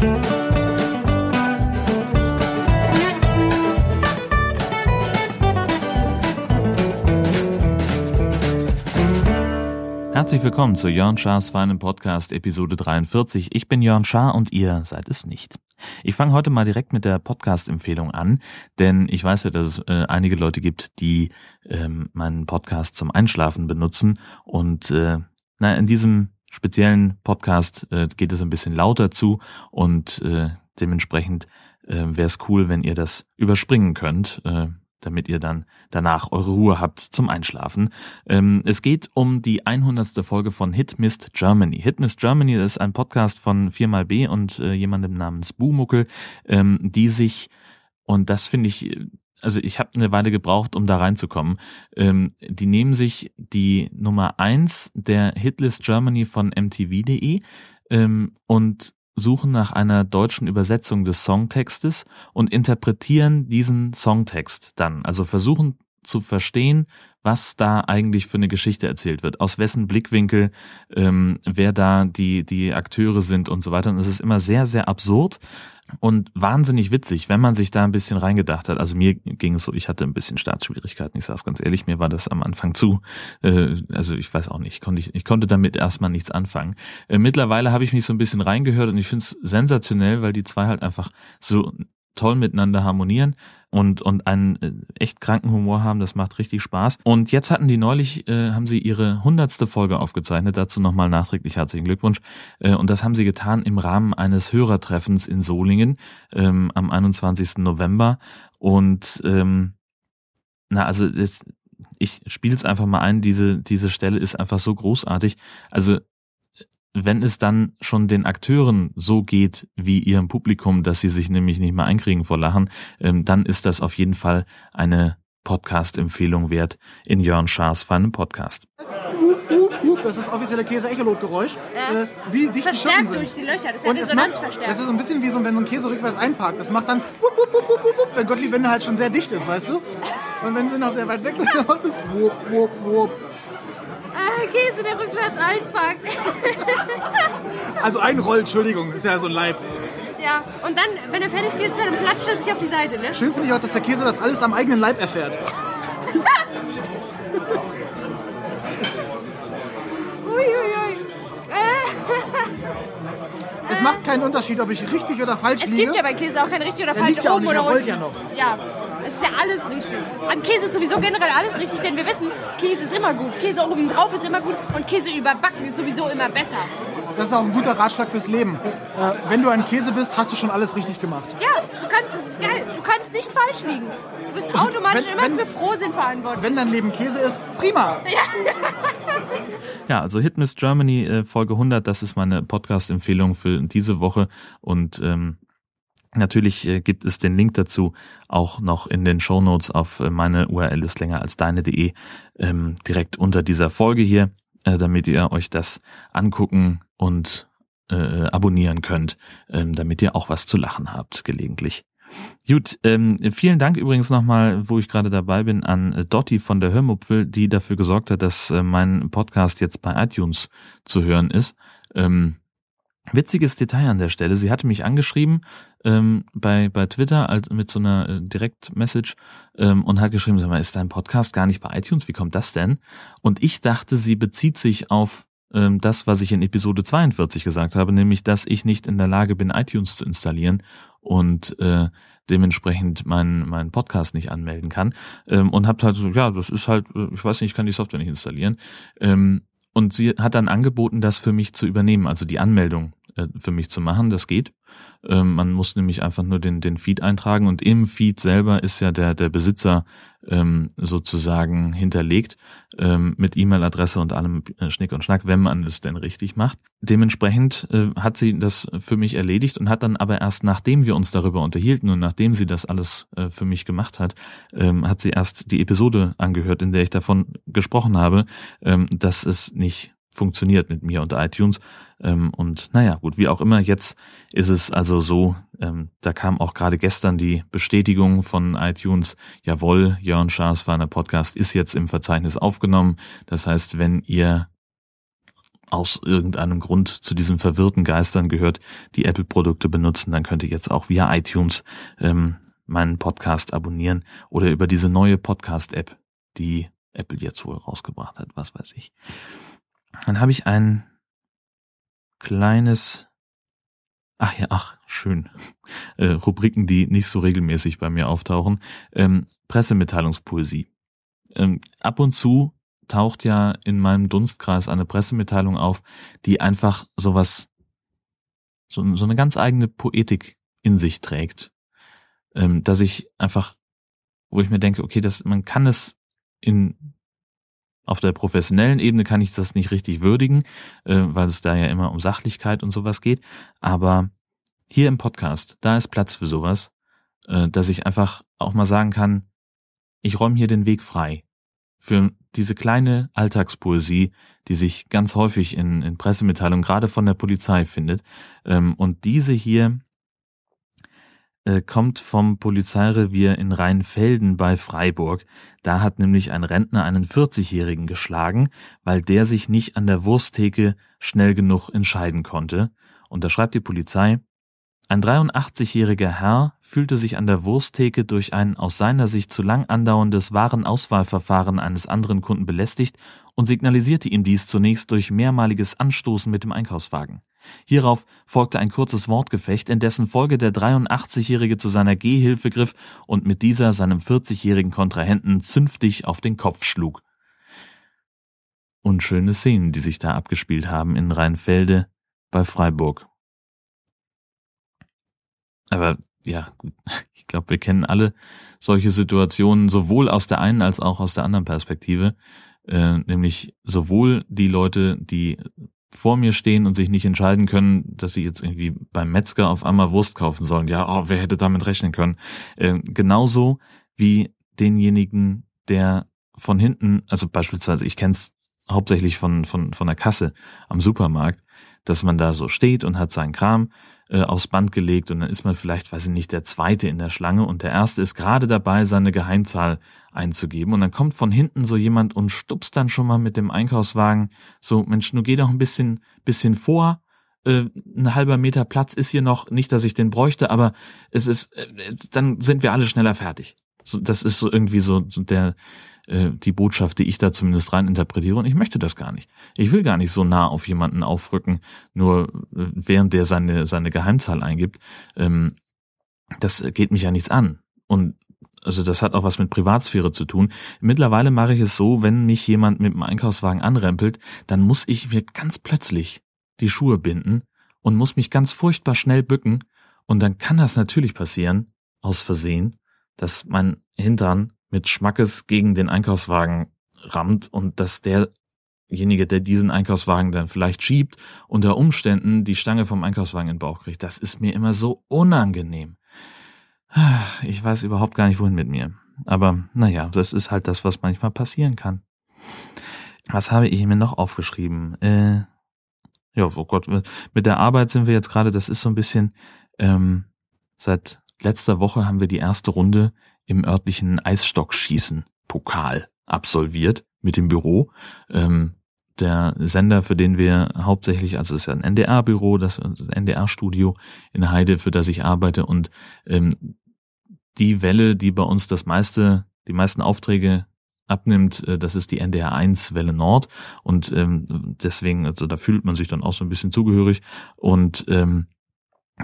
Herzlich willkommen zu Jörn Schars feinem Podcast Episode 43. Ich bin Jörn Schaar und ihr seid es nicht. Ich fange heute mal direkt mit der Podcast-Empfehlung an, denn ich weiß ja, dass es äh, einige Leute gibt, die ähm, meinen Podcast zum Einschlafen benutzen und äh, na, in diesem speziellen Podcast äh, geht es ein bisschen lauter zu und äh, dementsprechend äh, wäre es cool, wenn ihr das überspringen könnt. Äh, damit ihr dann danach eure Ruhe habt zum Einschlafen. Ähm, es geht um die 100. Folge von Hit Mist Germany. Hit Mist Germany ist ein Podcast von 4xB und äh, jemandem namens Bumuckel, ähm, die sich, und das finde ich, also ich habe eine Weile gebraucht, um da reinzukommen, ähm, die nehmen sich die Nummer eins der Hitlist Germany von mtv.de ähm, und suchen nach einer deutschen Übersetzung des Songtextes und interpretieren diesen Songtext dann. Also versuchen zu verstehen, was da eigentlich für eine Geschichte erzählt wird, aus wessen Blickwinkel, ähm, wer da die, die Akteure sind und so weiter. Und es ist immer sehr, sehr absurd, und wahnsinnig witzig, wenn man sich da ein bisschen reingedacht hat. Also mir ging es so, ich hatte ein bisschen Startschwierigkeiten, ich sage ganz ehrlich, mir war das am Anfang zu, äh, also ich weiß auch nicht, konnte ich, ich konnte damit erstmal nichts anfangen. Äh, mittlerweile habe ich mich so ein bisschen reingehört und ich finde es sensationell, weil die zwei halt einfach so toll miteinander harmonieren und, und einen äh, echt kranken Humor haben. Das macht richtig Spaß. Und jetzt hatten die neulich, äh, haben sie ihre hundertste Folge aufgezeichnet. Dazu nochmal nachträglich herzlichen Glückwunsch. Äh, und das haben sie getan im Rahmen eines Hörertreffens in Solingen ähm, am 21. November. Und ähm, na, also jetzt, ich spiele es einfach mal ein, diese, diese Stelle ist einfach so großartig. Also wenn es dann schon den Akteuren so geht wie ihrem Publikum, dass sie sich nämlich nicht mehr einkriegen vor Lachen, ähm, dann ist das auf jeden Fall eine Podcast-Empfehlung wert in Jörn Schaas feinem Podcast. Das ist das offizielle Käse-Echolot-Geräusch. Ja. Äh, wie dicht die Verstärkt sind. durch die Löcher, das ist ja Und es macht, Resonanzverstärker. das ist so ein bisschen wie so, wenn so ein Käse rückwärts einparkt. Das macht dann wupp, wupp, wupp, wupp, wupp, wenn Gottlieb Wende halt schon sehr dicht ist, weißt du? Und wenn sie noch sehr weit weg sind, dann macht es wupp, wupp, wupp. Ah, Käse, der rückwärts einpackt. Also einrollt, Entschuldigung, ist ja so ein Leib. ja, und dann, wenn er fertig ist, dann platscht er sich auf die Seite, ne? Schön finde ich auch, dass der Käse das alles am eigenen Leib erfährt. Uiuiui. Äh, Es macht keinen Unterschied, ob ich richtig oder falsch es liege. gibt ja bei Käse auch kein richtig oder Der falsch, liegt ja auch oben nicht, er rollt ja noch. Ja, es ist ja alles richtig. An Käse ist sowieso generell alles richtig, denn wir wissen, Käse ist immer gut. Käse oben drauf ist immer gut und Käse überbacken ist sowieso immer besser. Das ist auch ein guter Ratschlag fürs Leben. Äh, wenn du ein Käse bist, hast du schon alles richtig gemacht. Ja, du kannst, es ist geil, du kannst nicht falsch liegen. Du bist automatisch Wenn- immer wenn- für Frohsinn verantwortlich. Wenn dein Leben Käse ist, prima. Ja, also Hit Miss Germany äh, Folge 100, das ist meine Podcast-Empfehlung für diese Woche und ähm, Natürlich äh, gibt es den Link dazu auch noch in den Show Notes auf äh, meine URL ist länger als deine.de ähm, direkt unter dieser Folge hier, äh, damit ihr euch das angucken und äh, abonnieren könnt, ähm, damit ihr auch was zu lachen habt gelegentlich. Gut, ähm, vielen Dank übrigens nochmal, wo ich gerade dabei bin, an äh, Dotti von der Hörmupfel, die dafür gesorgt hat, dass äh, mein Podcast jetzt bei iTunes zu hören ist. Ähm, witziges Detail an der Stelle. Sie hatte mich angeschrieben ähm, bei, bei Twitter als, mit so einer äh, Direktmessage ähm, und hat geschrieben, sag mal, ist dein Podcast gar nicht bei iTunes? Wie kommt das denn? Und ich dachte, sie bezieht sich auf ähm, das, was ich in Episode 42 gesagt habe, nämlich, dass ich nicht in der Lage bin, iTunes zu installieren und äh, dementsprechend meinen meinen Podcast nicht anmelden kann ähm, und habt halt so, ja, das ist halt, äh, ich weiß nicht, ich kann die Software nicht installieren. Ähm, und sie hat dann angeboten, das für mich zu übernehmen, also die Anmeldung äh, für mich zu machen. Das geht. Ähm, man muss nämlich einfach nur den, den Feed eintragen und im Feed selber ist ja der, der Besitzer ähm, sozusagen hinterlegt ähm, mit E-Mail-Adresse und allem äh, Schnick und Schnack, wenn man es denn richtig macht. Dementsprechend äh, hat sie das für mich erledigt und hat dann aber erst nachdem wir uns darüber unterhielten und nachdem sie das alles für mich gemacht hat, hat sie erst die Episode angehört, in der ich davon gesprochen habe, dass es nicht funktioniert mit mir und iTunes. Ähm, und naja, gut, wie auch immer, jetzt ist es also so, ähm, da kam auch gerade gestern die Bestätigung von iTunes, jawohl, Jörn Schaas feiner Podcast ist jetzt im Verzeichnis aufgenommen. Das heißt, wenn ihr aus irgendeinem Grund zu diesen verwirrten Geistern gehört, die Apple-Produkte benutzen, dann könnt ihr jetzt auch via iTunes ähm, meinen Podcast abonnieren oder über diese neue Podcast-App, die Apple jetzt wohl rausgebracht hat, was weiß ich. Dann habe ich ein kleines, ach ja, ach, schön, äh, Rubriken, die nicht so regelmäßig bei mir auftauchen. Ähm, Pressemitteilungspoesie. Ähm, ab und zu taucht ja in meinem Dunstkreis eine Pressemitteilung auf, die einfach sowas, so, so eine ganz eigene Poetik in sich trägt. Ähm, dass ich einfach, wo ich mir denke, okay, das, man kann es in auf der professionellen Ebene kann ich das nicht richtig würdigen, äh, weil es da ja immer um Sachlichkeit und sowas geht. Aber hier im Podcast, da ist Platz für sowas, äh, dass ich einfach auch mal sagen kann, ich räume hier den Weg frei für diese kleine Alltagspoesie, die sich ganz häufig in, in Pressemitteilungen gerade von der Polizei findet. Ähm, und diese hier äh, kommt vom Polizeirevier in Rheinfelden bei Freiburg. Da hat nämlich ein Rentner einen 40-Jährigen geschlagen, weil der sich nicht an der Wursttheke schnell genug entscheiden konnte. Und da schreibt die Polizei, ein 83-jähriger Herr fühlte sich an der Wursttheke durch ein aus seiner Sicht zu lang andauerndes Warenauswahlverfahren eines anderen Kunden belästigt und signalisierte ihm dies zunächst durch mehrmaliges Anstoßen mit dem Einkaufswagen. Hierauf folgte ein kurzes Wortgefecht, in dessen Folge der 83-Jährige zu seiner Gehhilfe griff und mit dieser seinem 40-jährigen Kontrahenten zünftig auf den Kopf schlug. Unschöne Szenen, die sich da abgespielt haben in Rheinfelde bei Freiburg. Aber ja, ich glaube, wir kennen alle solche Situationen sowohl aus der einen als auch aus der anderen Perspektive. Äh, nämlich sowohl die Leute, die vor mir stehen und sich nicht entscheiden können, dass sie jetzt irgendwie beim Metzger auf einmal Wurst kaufen sollen. Ja, oh, wer hätte damit rechnen können? Äh, genauso wie denjenigen, der von hinten, also beispielsweise, ich kenne es hauptsächlich von, von, von der Kasse am Supermarkt, dass man da so steht und hat seinen Kram äh, aufs Band gelegt und dann ist man vielleicht, weiß ich nicht, der Zweite in der Schlange und der Erste ist gerade dabei, seine Geheimzahl einzugeben. Und dann kommt von hinten so jemand und stupst dann schon mal mit dem Einkaufswagen so, Mensch, nur geh doch ein bisschen, bisschen vor, äh, ein halber Meter Platz ist hier noch, nicht, dass ich den bräuchte, aber es ist, äh, dann sind wir alle schneller fertig. So, das ist so irgendwie so, so der, äh, die Botschaft, die ich da zumindest rein interpretiere. Und ich möchte das gar nicht. Ich will gar nicht so nah auf jemanden aufrücken, nur äh, während der seine, seine Geheimzahl eingibt. Ähm, das geht mich ja nichts an. Und also das hat auch was mit Privatsphäre zu tun. Mittlerweile mache ich es so, wenn mich jemand mit dem Einkaufswagen anrempelt, dann muss ich mir ganz plötzlich die Schuhe binden und muss mich ganz furchtbar schnell bücken. Und dann kann das natürlich passieren, aus Versehen, dass mein Hintern mit Schmackes gegen den Einkaufswagen rammt und dass derjenige, der diesen Einkaufswagen dann vielleicht schiebt, unter Umständen die Stange vom Einkaufswagen in den Bauch kriegt. Das ist mir immer so unangenehm. Ich weiß überhaupt gar nicht, wohin mit mir. Aber naja, das ist halt das, was manchmal passieren kann. Was habe ich mir noch aufgeschrieben? Äh, ja, oh Gott, mit der Arbeit sind wir jetzt gerade, das ist so ein bisschen, ähm, seit letzter Woche haben wir die erste Runde im örtlichen Eisstockschießen Pokal absolviert mit dem Büro. Ähm, der Sender, für den wir hauptsächlich, also es ist ja ein NDR-Büro, das, das NDR-Studio in Heide, für das ich arbeite. Und ähm, die Welle, die bei uns das meiste, die meisten Aufträge abnimmt, äh, das ist die NDR 1 Welle Nord. Und ähm, deswegen, also da fühlt man sich dann auch so ein bisschen zugehörig. Und ähm,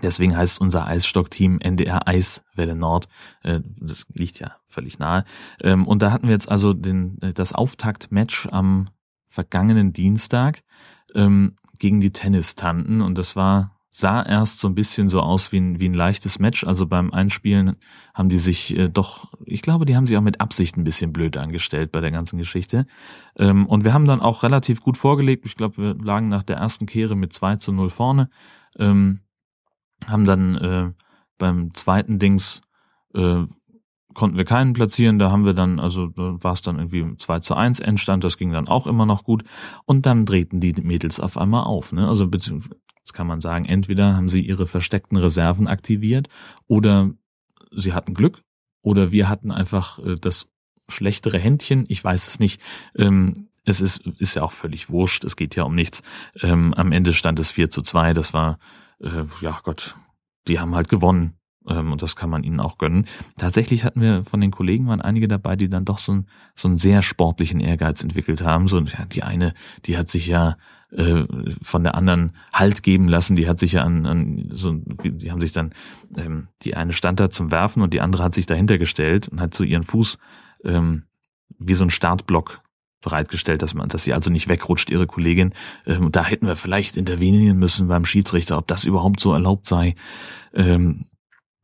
Deswegen heißt unser Eisstockteam NDR Eiswelle Nord. Äh, das liegt ja völlig nahe. Ähm, und da hatten wir jetzt also den, äh, das Auftaktmatch am vergangenen Dienstag ähm, gegen die Tennistanten. Und das war, sah erst so ein bisschen so aus wie ein, wie ein leichtes Match. Also beim Einspielen haben die sich äh, doch, ich glaube, die haben sich auch mit Absicht ein bisschen blöd angestellt bei der ganzen Geschichte. Ähm, und wir haben dann auch relativ gut vorgelegt. Ich glaube, wir lagen nach der ersten Kehre mit 2 zu 0 vorne haben dann äh, beim zweiten Dings äh, konnten wir keinen platzieren, da haben wir dann, also da war es dann irgendwie 2 zu 1 Endstand, das ging dann auch immer noch gut. Und dann drehten die Mädels auf einmal auf. Ne? Also jetzt kann man sagen, entweder haben sie ihre versteckten Reserven aktiviert oder sie hatten Glück oder wir hatten einfach äh, das schlechtere Händchen, ich weiß es nicht. Ähm, es ist, ist ja auch völlig wurscht, es geht ja um nichts. Ähm, am Ende stand es 4 zu 2, das war, äh, ja Gott, die haben halt gewonnen. Ähm, und das kann man ihnen auch gönnen. Tatsächlich hatten wir von den Kollegen waren einige dabei, die dann doch so, ein, so einen sehr sportlichen Ehrgeiz entwickelt haben. So, ja, die eine, die hat sich ja äh, von der anderen Halt geben lassen, die hat sich ja an, an so, die haben sich dann, ähm, die eine stand da zum Werfen und die andere hat sich dahinter gestellt und hat so ihren Fuß ähm, wie so ein Startblock bereitgestellt, dass man, dass sie also nicht wegrutscht, ihre Kollegin. Ähm, da hätten wir vielleicht intervenieren müssen beim Schiedsrichter, ob das überhaupt so erlaubt sei. Ähm,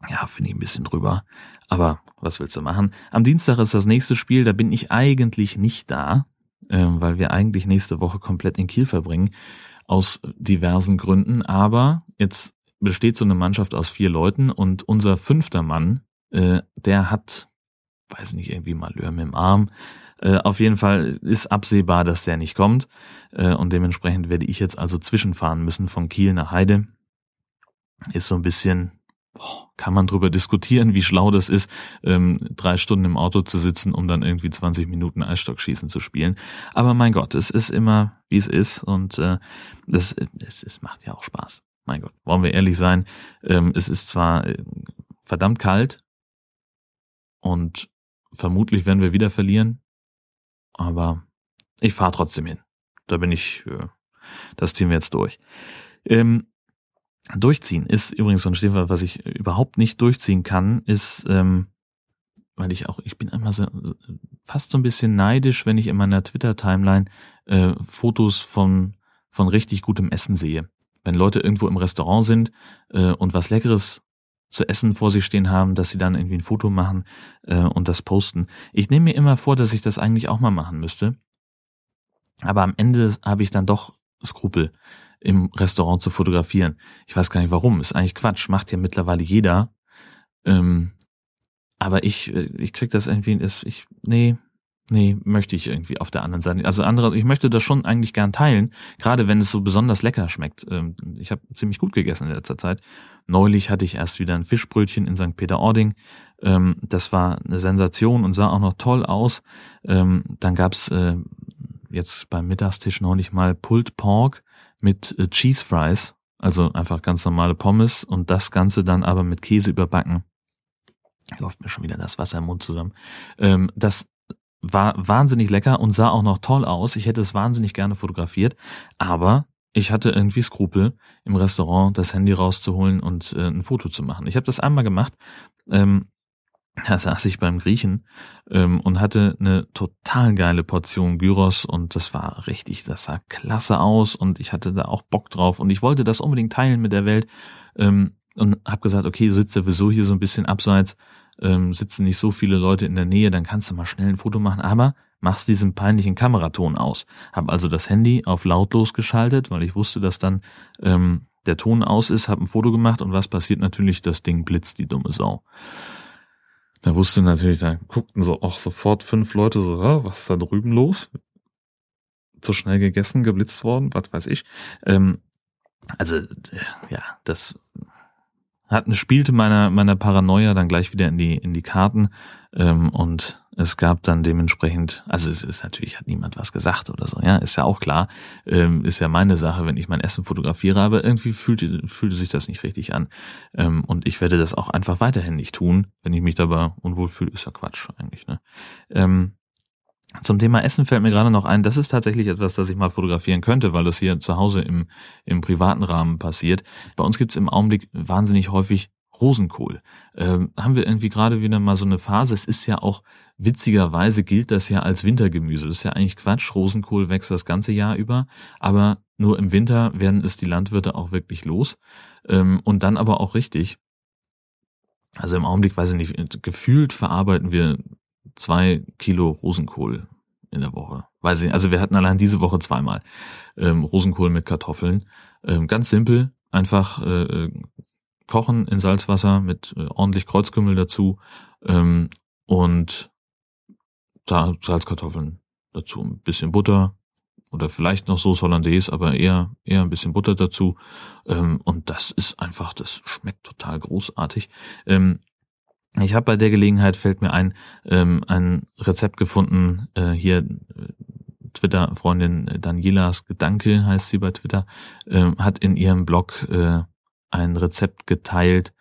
ja, finde ich ein bisschen drüber. Aber was willst du machen? Am Dienstag ist das nächste Spiel, da bin ich eigentlich nicht da, äh, weil wir eigentlich nächste Woche komplett in Kiel verbringen, aus diversen Gründen. Aber jetzt besteht so eine Mannschaft aus vier Leuten und unser fünfter Mann, äh, der hat, weiß nicht, irgendwie Malheur mit dem Arm, äh, auf jeden Fall ist absehbar, dass der nicht kommt. Äh, und dementsprechend werde ich jetzt also zwischenfahren müssen von Kiel nach Heide. Ist so ein bisschen, boah, kann man drüber diskutieren, wie schlau das ist, ähm, drei Stunden im Auto zu sitzen, um dann irgendwie 20 Minuten Eisstockschießen zu spielen. Aber mein Gott, es ist immer, wie es ist. Und äh, das, es, es macht ja auch Spaß. Mein Gott, wollen wir ehrlich sein, ähm, es ist zwar äh, verdammt kalt und vermutlich werden wir wieder verlieren, aber ich fahre trotzdem hin. Da bin ich, äh, das ziehen wir jetzt durch. Ähm, durchziehen ist übrigens so ein Stichwort, was ich überhaupt nicht durchziehen kann, ist, ähm, weil ich auch, ich bin immer so, fast so ein bisschen neidisch, wenn ich in meiner Twitter-Timeline äh, Fotos von, von richtig gutem Essen sehe. Wenn Leute irgendwo im Restaurant sind äh, und was Leckeres zu essen vor sich stehen haben, dass sie dann irgendwie ein Foto machen äh, und das posten. Ich nehme mir immer vor, dass ich das eigentlich auch mal machen müsste. Aber am Ende habe ich dann doch Skrupel, im Restaurant zu fotografieren. Ich weiß gar nicht warum. Ist eigentlich Quatsch. Macht ja mittlerweile jeder. Ähm, aber ich, äh, ich krieg das irgendwie, ich, nee, Nee, möchte ich irgendwie auf der anderen Seite. Also andere, ich möchte das schon eigentlich gern teilen, gerade wenn es so besonders lecker schmeckt. Ähm, ich habe ziemlich gut gegessen in letzter Zeit. Neulich hatte ich erst wieder ein Fischbrötchen in St. Peter-Ording. Ähm, das war eine Sensation und sah auch noch toll aus. Ähm, dann gab's äh, jetzt beim Mittagstisch neulich mal Pulled Pork mit äh, Cheese Fries, also einfach ganz normale Pommes und das Ganze dann aber mit Käse überbacken läuft mir schon wieder das Wasser im Mund zusammen. das war wahnsinnig lecker und sah auch noch toll aus. Ich hätte es wahnsinnig gerne fotografiert, aber ich hatte irgendwie Skrupel, im Restaurant das Handy rauszuholen und äh, ein Foto zu machen. Ich habe das einmal gemacht. Ähm, da saß ich beim Griechen ähm, und hatte eine total geile Portion Gyros und das war richtig, das sah klasse aus und ich hatte da auch Bock drauf und ich wollte das unbedingt teilen mit der Welt ähm, und habe gesagt, okay, sitzt sowieso hier so ein bisschen abseits, ähm, sitzen nicht so viele Leute in der Nähe, dann kannst du mal schnell ein Foto machen, aber machst diesen peinlichen Kameraton aus. Hab also das Handy auf lautlos geschaltet, weil ich wusste, dass dann ähm, der Ton aus ist, hab ein Foto gemacht und was passiert natürlich? Das Ding blitzt die dumme Sau. Da wusste natürlich, da guckten so auch sofort fünf Leute so, was ist da drüben los? Zu schnell gegessen, geblitzt worden, was weiß ich. Ähm, also ja, das hat, spielte meiner, meiner Paranoia dann gleich wieder in die, in die Karten ähm, und es gab dann dementsprechend, also es ist natürlich, hat niemand was gesagt oder so, ja, ist ja auch klar, ähm, ist ja meine Sache, wenn ich mein Essen fotografiere, aber irgendwie fühlte, fühlte sich das nicht richtig an. Ähm, und ich werde das auch einfach weiterhin nicht tun, wenn ich mich dabei unwohl fühle, ist ja Quatsch eigentlich, ne? Ähm, zum Thema Essen fällt mir gerade noch ein, das ist tatsächlich etwas, das ich mal fotografieren könnte, weil das hier zu Hause im, im privaten Rahmen passiert. Bei uns gibt's im Augenblick wahnsinnig häufig Rosenkohl. Ähm, haben wir irgendwie gerade wieder mal so eine Phase. Es ist ja auch, witzigerweise gilt das ja als Wintergemüse. Das ist ja eigentlich Quatsch. Rosenkohl wächst das ganze Jahr über. Aber nur im Winter werden es die Landwirte auch wirklich los. Ähm, und dann aber auch richtig. Also im Augenblick, weiß ich nicht, gefühlt verarbeiten wir zwei Kilo Rosenkohl in der Woche. Weiß ich nicht. Also wir hatten allein diese Woche zweimal ähm, Rosenkohl mit Kartoffeln. Ähm, ganz simpel, einfach äh, kochen in Salzwasser mit äh, ordentlich Kreuzkümmel dazu ähm, und da Salzkartoffeln dazu, ein bisschen Butter oder vielleicht noch Sauce Hollandaise, aber eher eher ein bisschen Butter dazu ähm, und das ist einfach, das schmeckt total großartig. Ähm, ich habe bei der Gelegenheit, fällt mir ein, ähm, ein Rezept gefunden, äh, hier Twitter-Freundin Danielas Gedanke, heißt sie bei Twitter, äh, hat in ihrem Blog äh, ein Rezept geteilt.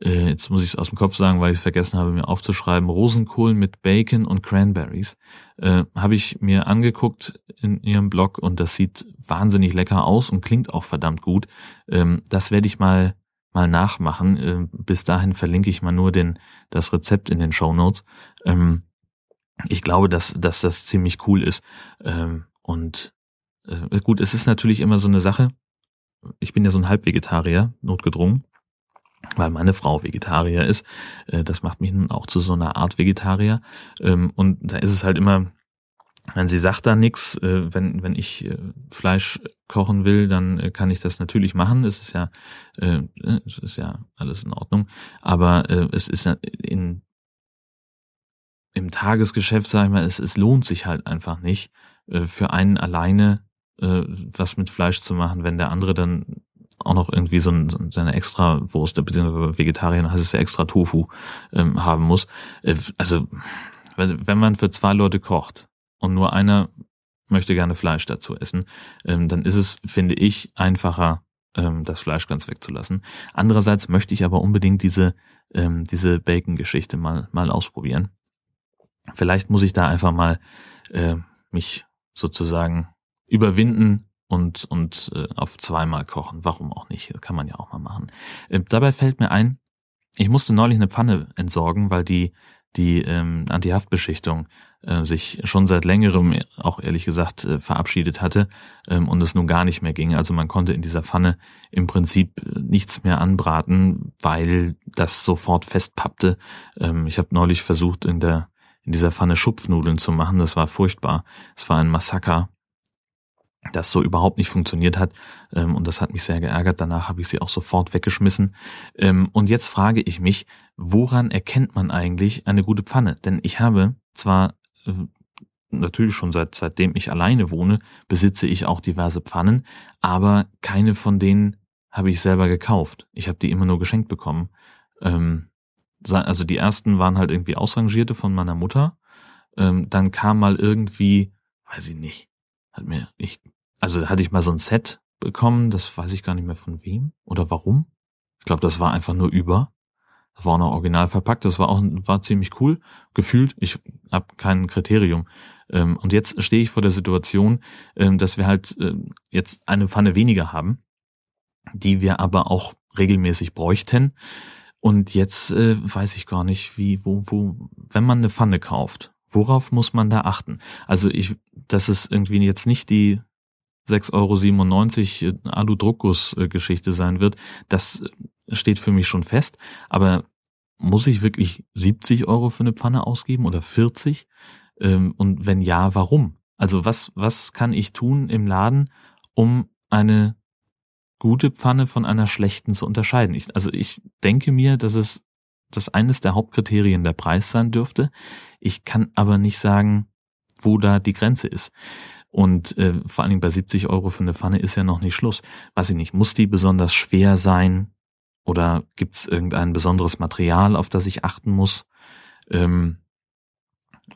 Äh, jetzt muss ich es aus dem Kopf sagen, weil ich es vergessen habe, mir aufzuschreiben. Rosenkohl mit Bacon und Cranberries. Äh, habe ich mir angeguckt in ihrem Blog und das sieht wahnsinnig lecker aus und klingt auch verdammt gut. Ähm, das werde ich mal mal nachmachen. Äh, bis dahin verlinke ich mal nur den, das Rezept in den Show Notes. Ähm, ich glaube, dass, dass das ziemlich cool ist. Ähm, und äh, gut, es ist natürlich immer so eine Sache. Ich bin ja so ein Halbvegetarier, notgedrungen, weil meine Frau Vegetarier ist. Äh, das macht mich nun auch zu so einer Art Vegetarier. Ähm, und da ist es halt immer, wenn sie sagt da nichts, äh, wenn, wenn ich äh, Fleisch kochen will, dann äh, kann ich das natürlich machen. Es ist ja, äh, es ist ja alles in Ordnung. Aber es ist ja in im Tagesgeschäft, sag ich mal, es, es lohnt sich halt einfach nicht, für einen alleine was mit Fleisch zu machen, wenn der andere dann auch noch irgendwie so, ein, so seine extra Wurst, beziehungsweise Vegetarier heißt es ja extra Tofu ähm, haben muss. Also, wenn man für zwei Leute kocht und nur einer möchte gerne Fleisch dazu essen, ähm, dann ist es, finde ich, einfacher, ähm, das Fleisch ganz wegzulassen. Andererseits möchte ich aber unbedingt diese, ähm, diese Bacon-Geschichte mal, mal ausprobieren. Vielleicht muss ich da einfach mal äh, mich sozusagen überwinden und, und äh, auf zweimal kochen. Warum auch nicht? Das kann man ja auch mal machen. Äh, dabei fällt mir ein, ich musste neulich eine Pfanne entsorgen, weil die die ähm, Antihaftbeschichtung äh, sich schon seit längerem, auch ehrlich gesagt, äh, verabschiedet hatte ähm, und es nun gar nicht mehr ging. Also man konnte in dieser Pfanne im Prinzip äh, nichts mehr anbraten, weil das sofort festpappte. Ähm, ich habe neulich versucht, in der in dieser Pfanne Schupfnudeln zu machen. Das war furchtbar. Es war ein Massaker, das so überhaupt nicht funktioniert hat. Ähm, und das hat mich sehr geärgert. Danach habe ich sie auch sofort weggeschmissen. Ähm, und jetzt frage ich mich, woran erkennt man eigentlich eine gute Pfanne? Denn ich habe zwar äh, natürlich schon seit seitdem ich alleine wohne, besitze ich auch diverse Pfannen, aber keine von denen habe ich selber gekauft. Ich habe die immer nur geschenkt bekommen. Ähm, also die ersten waren halt irgendwie ausrangierte von meiner Mutter. Ähm, dann kam mal irgendwie, weiß ich nicht, hat mir ich, also da hatte ich mal so ein Set bekommen, das weiß ich gar nicht mehr von wem oder warum. Ich glaube, das war einfach nur über. Das war auch noch original verpackt, das war auch war ziemlich cool. Gefühlt, ich habe kein Kriterium. Ähm, und jetzt stehe ich vor der Situation, ähm, dass wir halt äh, jetzt eine Pfanne weniger haben, die wir aber auch regelmäßig bräuchten. Und jetzt äh, weiß ich gar nicht, wie, wo, wo, wenn man eine Pfanne kauft, worauf muss man da achten? Also ich, dass es irgendwie jetzt nicht die 6,97 Euro äh, Alu-Druckguss-Geschichte sein wird, das äh, steht für mich schon fest. Aber muss ich wirklich 70 Euro für eine Pfanne ausgeben oder 40? Ähm, und wenn ja, warum? Also was, was kann ich tun im Laden, um eine gute Pfanne von einer schlechten zu unterscheiden. Ich, also ich denke mir, dass es das eines der Hauptkriterien der Preis sein dürfte. Ich kann aber nicht sagen, wo da die Grenze ist. Und äh, vor allen Dingen bei 70 Euro für eine Pfanne ist ja noch nicht Schluss. Weiß ich nicht, muss die besonders schwer sein? Oder gibt es irgendein besonderes Material, auf das ich achten muss? Ähm,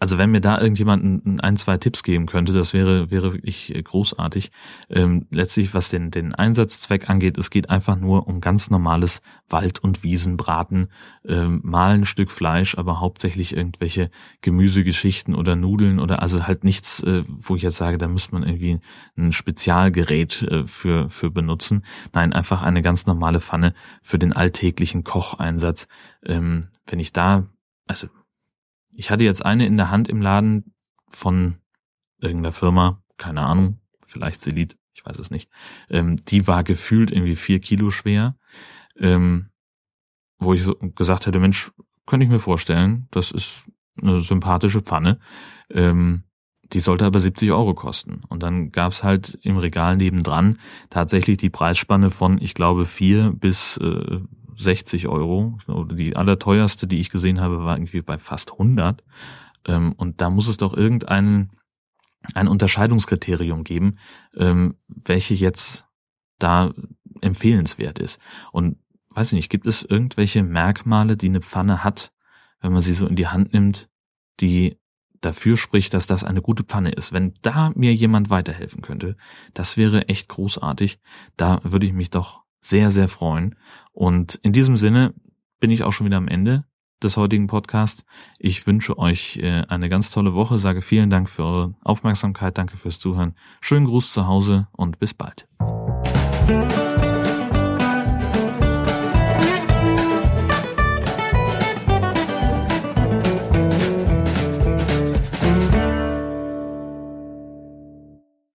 also wenn mir da irgendjemand ein, ein, zwei Tipps geben könnte, das wäre, wäre wirklich äh, großartig. Ähm, letztlich, was den, den Einsatzzweck angeht, es geht einfach nur um ganz normales Wald- und Wiesenbraten, ähm, mal ein Stück Fleisch, aber hauptsächlich irgendwelche Gemüsegeschichten oder Nudeln oder also halt nichts, äh, wo ich jetzt sage, da müsste man irgendwie ein Spezialgerät äh, für, für benutzen. Nein, einfach eine ganz normale Pfanne für den alltäglichen Kocheinsatz. Ähm, wenn ich da, also ich hatte jetzt eine in der Hand im Laden von irgendeiner Firma, keine Ahnung, vielleicht Selit, ich weiß es nicht. Ähm, die war gefühlt irgendwie vier Kilo schwer, ähm, wo ich so gesagt hätte, Mensch, könnte ich mir vorstellen, das ist eine sympathische Pfanne. Ähm, die sollte aber 70 Euro kosten. Und dann gab's halt im Regal nebendran tatsächlich die Preisspanne von, ich glaube, vier bis äh, 60 Euro. Die allerteuerste, die ich gesehen habe, war irgendwie bei fast 100. Ähm, und da muss es doch irgendeinen ein Unterscheidungskriterium geben, ähm, welche jetzt da empfehlenswert ist. Und weiß ich nicht, gibt es irgendwelche Merkmale, die eine Pfanne hat, wenn man sie so in die Hand nimmt, die dafür spricht, dass das eine gute Pfanne ist. Wenn da mir jemand weiterhelfen könnte, das wäre echt großartig. Da würde ich mich doch sehr, sehr freuen. Und in diesem Sinne bin ich auch schon wieder am Ende des heutigen Podcasts. Ich wünsche euch äh, eine ganz tolle Woche, sage vielen Dank für eure Aufmerksamkeit, danke fürs Zuhören. Schönen Gruß zu Hause und bis bald.